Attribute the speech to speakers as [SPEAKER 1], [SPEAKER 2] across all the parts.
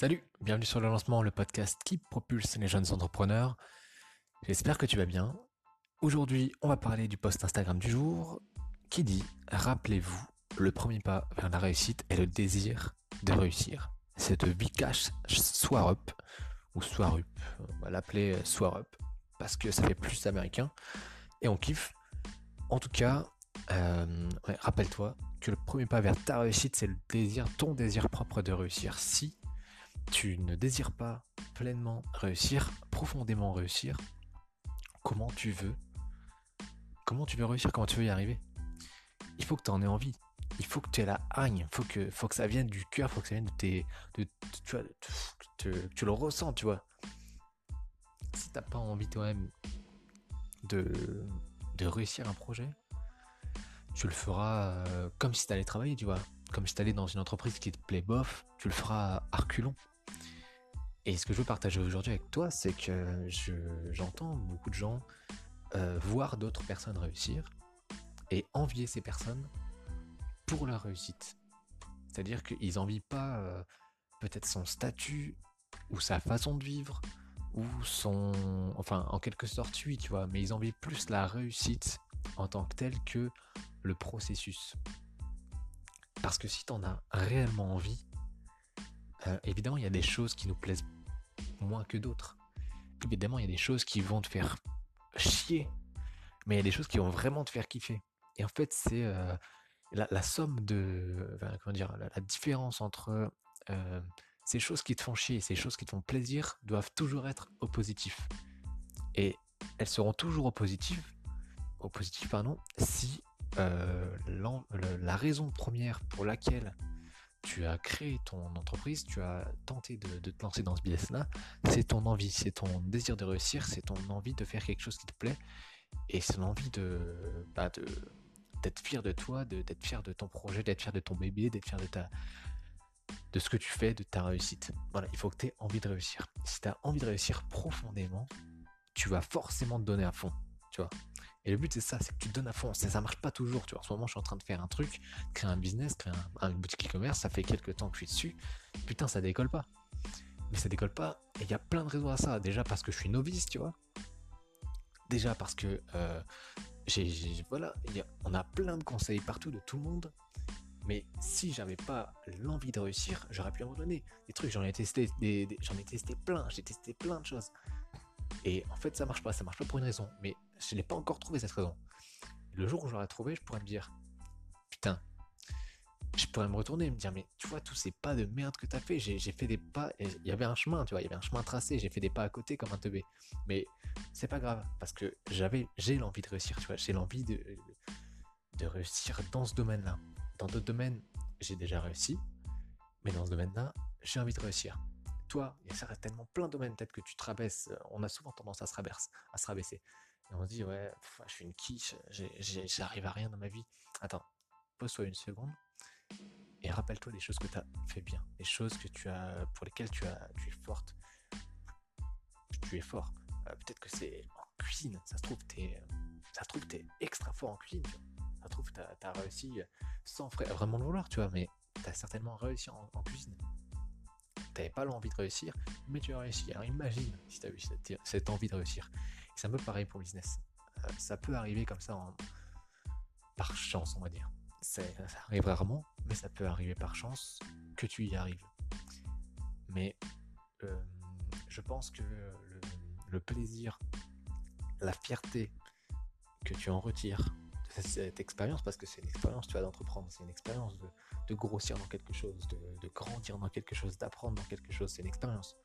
[SPEAKER 1] Salut, bienvenue sur le lancement, le podcast qui propulse les jeunes entrepreneurs. J'espère que tu vas bien. Aujourd'hui, on va parler du post Instagram du jour qui dit Rappelez-vous, le premier pas vers la réussite est le désir de réussir. C'est de Vikash Swarup ou Swarup, on va l'appeler Swarup parce que ça fait plus américain et on kiffe. En tout cas, euh, rappelle-toi que le premier pas vers ta réussite, c'est le désir, ton désir propre de réussir. Si tu ne désires pas pleinement réussir, profondément réussir, comment tu veux Comment tu veux réussir Comment tu veux y arriver? Il faut que tu en aies envie. Il faut que tu aies la haine. Il faut que, faut que ça vienne du cœur. Il faut que ça vienne de tes. De, tu, vois, tu le ressens, tu vois. Si t'as pas envie toi-même de, de réussir un projet, tu le feras euh, comme si tu allais travailler, tu vois. Comme si tu allais dans une entreprise qui te plaît bof, tu le feras à. Et ce que je veux partager aujourd'hui avec toi, c'est que j'entends beaucoup de gens euh, voir d'autres personnes réussir et envier ces personnes pour leur réussite. C'est-à-dire qu'ils envient pas euh, peut-être son statut ou sa façon de vivre ou son... Enfin, en quelque sorte, oui, tu vois, mais ils envient plus la réussite en tant que telle que le processus. Parce que si tu en as réellement envie, euh, évidemment, il y a des choses qui nous plaisent moins que d'autres. Évidemment, il y a des choses qui vont te faire chier, mais il y a des choses qui vont vraiment te faire kiffer. Et en fait, c'est euh, la, somme de, comment dire, la, différence entre euh, ces choses qui te font chier et ces choses qui te font plaisir doivent toujours être au positif. Et elles seront toujours au positif, si la raison première pour laquelle tu as créé ton entreprise, tu as tenté de, te lancer dans ce business-là, c'est ton envie, c'est ton désir de réussir, c'est ton envie de faire quelque chose qui te plaît, et c'est l'envie de, bah de d'être fier de toi, d'être fier de ton projet, d'être fier de ton bébé, d'être fier de ta de ce que tu fais, de ta réussite. Voilà, il faut que tu aies envie de réussir. Si tu as envie de réussir profondément, tu vas forcément te donner à fond, tu vois. Et le but, c'est ça, c'est que tu donnes à fond. Ça, ça marche pas toujours, tu vois. En ce moment, je suis en train de faire un truc, créer un business, créer un, boutique e-commerce. Ça fait quelques temps que je suis dessus. Putain, ça décolle pas. Mais ça décolle pas. Et il y a plein de raisons à ça. Déjà parce que je suis novice, tu vois. Déjà parce que, euh, voilà, on a plein de conseils partout de tout le monde. Mais si j'avais pas l'envie de réussir, j'aurais pu abandonner des trucs. J'en ai testé, ai testé plein. J'ai testé plein de choses. Et en fait, ça marche pas. Ça marche pas pour une raison. Mais je n'ai pas encore trouvé cette raison. Le jour où je l'aurai trouvé, je pourrais me dire, putain, je pourrais me retourner et me dire, mais tu vois, tous ces pas de merde que t'as fait, j'ai fait des pas, il y avait un chemin, tu vois, il y avait un chemin tracé, j'ai fait des pas à côté comme un teubé. Mais c'est pas grave, parce que j'avais, j'ai l'envie de réussir, tu vois, j'ai l'envie de, de réussir dans ce domaine-là. Dans d'autres domaines, j'ai déjà réussi, mais dans ce domaine-là, j'ai envie de réussir toi, il y a certainement plein de domaines peut-être que tu te rabaisses. On a souvent tendance à se, à se rabaisser. Et on se dit, ouais, je suis une quiche, j'arrive à rien dans ma vie. Attends, pose-toi une seconde et rappelle-toi des choses que tu as fait bien, des choses que tu as, pour lesquelles tu, as, tu es forte. Tu es fort. Euh, peut-être que c'est en cuisine, ça se trouve, tu es, ça se trouve, extra fort en cuisine. Ça se trouve, tu as, réussi sans vraiment le vouloir, tu vois, mais tu as certainement réussi en cuisine t'avais pas l'envie de réussir, mais tu as réussi. Alors imagine si tu as eu cette, envie de réussir. C'est un peu pareil pour le business. Euh, ça peut arriver comme ça par chance, on va dire. Ça, arrive rarement, mais ça peut arriver par chance que tu y arrives. Mais euh, je pense que le plaisir, la fierté que tu en retires cette expérience, parce que c'est une expérience, tu vas d'entreprendre, c'est une expérience de, grossir dans quelque chose, de, grandir dans quelque chose, d'apprendre dans quelque chose, c'est une expérience.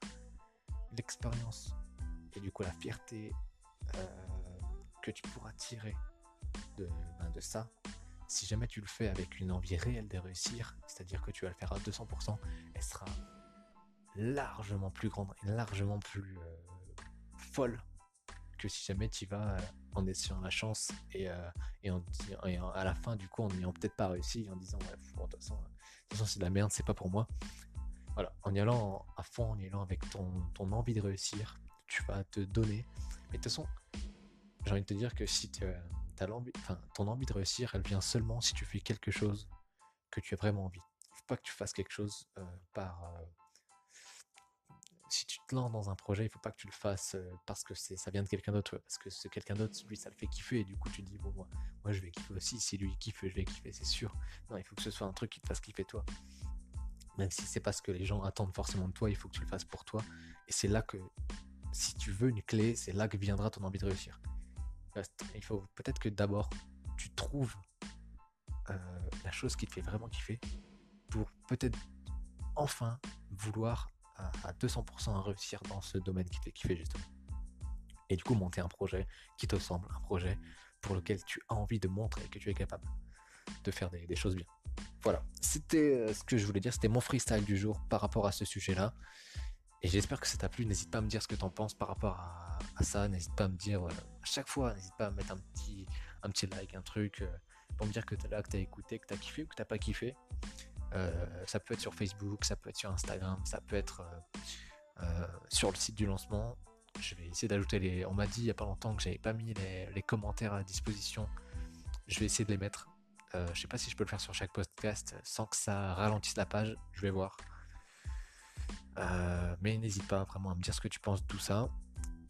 [SPEAKER 1] L'expérience et du coup la fierté que tu pourras tirer de, ben, de ça, si jamais tu le fais avec une envie réelle de réussir, c'est-à-dire que tu vas le faire à 200%, elle sera largement plus grande et largement plus euh, folle que si jamais tu vas euh, en essayant la chance et, euh, et, à la fin, du coup, en n'ayant peut-être pas réussi, en disant, ouais, de toute façon, c'est de la merde, c'est pas pour moi. Voilà, en y allant à fond, en y allant avec ton, ton envie de réussir, tu vas te donner. De toute façon, j'ai envie de te dire que si tu as l'envie, enfin, ton envie de réussir, elle vient seulement si tu fais quelque chose que tu as vraiment envie. Il faut pas que tu fasses quelque chose euh, par, si tu te lances dans un projet, il faut pas que tu le fasses euh, parce que c'est ça vient de quelqu'un d'autre, parce que c'est quelqu'un d'autre, lui ça le fait kiffer, et du coup tu dis bon moi, moi je vais kiffer aussi, si lui kiffe, je vais kiffer, c'est sûr. Non, il faut que ce soit un truc qui te fasse kiffer toi. Même si c'est pas ce que les gens attendent forcément de toi, il faut que tu le fasses pour toi. Et c'est là que, si tu veux une clé, c'est là que viendra ton envie de réussir. Il faut peut-être que d'abord tu trouves euh, la chose qui te fait vraiment kiffer pour peut-être enfin vouloir à, 200% réussir dans ce domaine qui te fait kiffer justement. Et du coup monter un projet qui te semble un projet pour lequel tu as envie de montrer que tu es capable de faire des, choses bien. Voilà, c'était euh, ce que je voulais dire, c'était mon freestyle du jour par rapport à ce sujet-là. Et j'espère que ça t'a plu. N'hésite pas à me dire ce que t'en penses par rapport à, ça. N'hésite pas à me dire euh, à chaque fois, n'hésite pas à mettre un petit, un petit like, un truc, euh, pour me dire que t'es là, que t'as écouté, que t'as kiffé ou que t'as pas kiffé. ça peut être sur Facebook, ça peut être sur Instagram, ça peut être sur le site du lancement. Je vais essayer d'ajouter les. On m'a dit il y a pas longtemps que j'avais pas mis les, les commentaires à disposition. Je vais essayer de les mettre. Euh, je sais pas si je peux le faire sur chaque podcast sans que ça ralentisse la page. Je vais voir. Euh, mais n'hésite pas vraiment à me dire ce que tu penses de tout ça.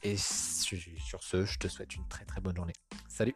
[SPEAKER 1] Et sur ce, je te souhaite une très très bonne journée. Salut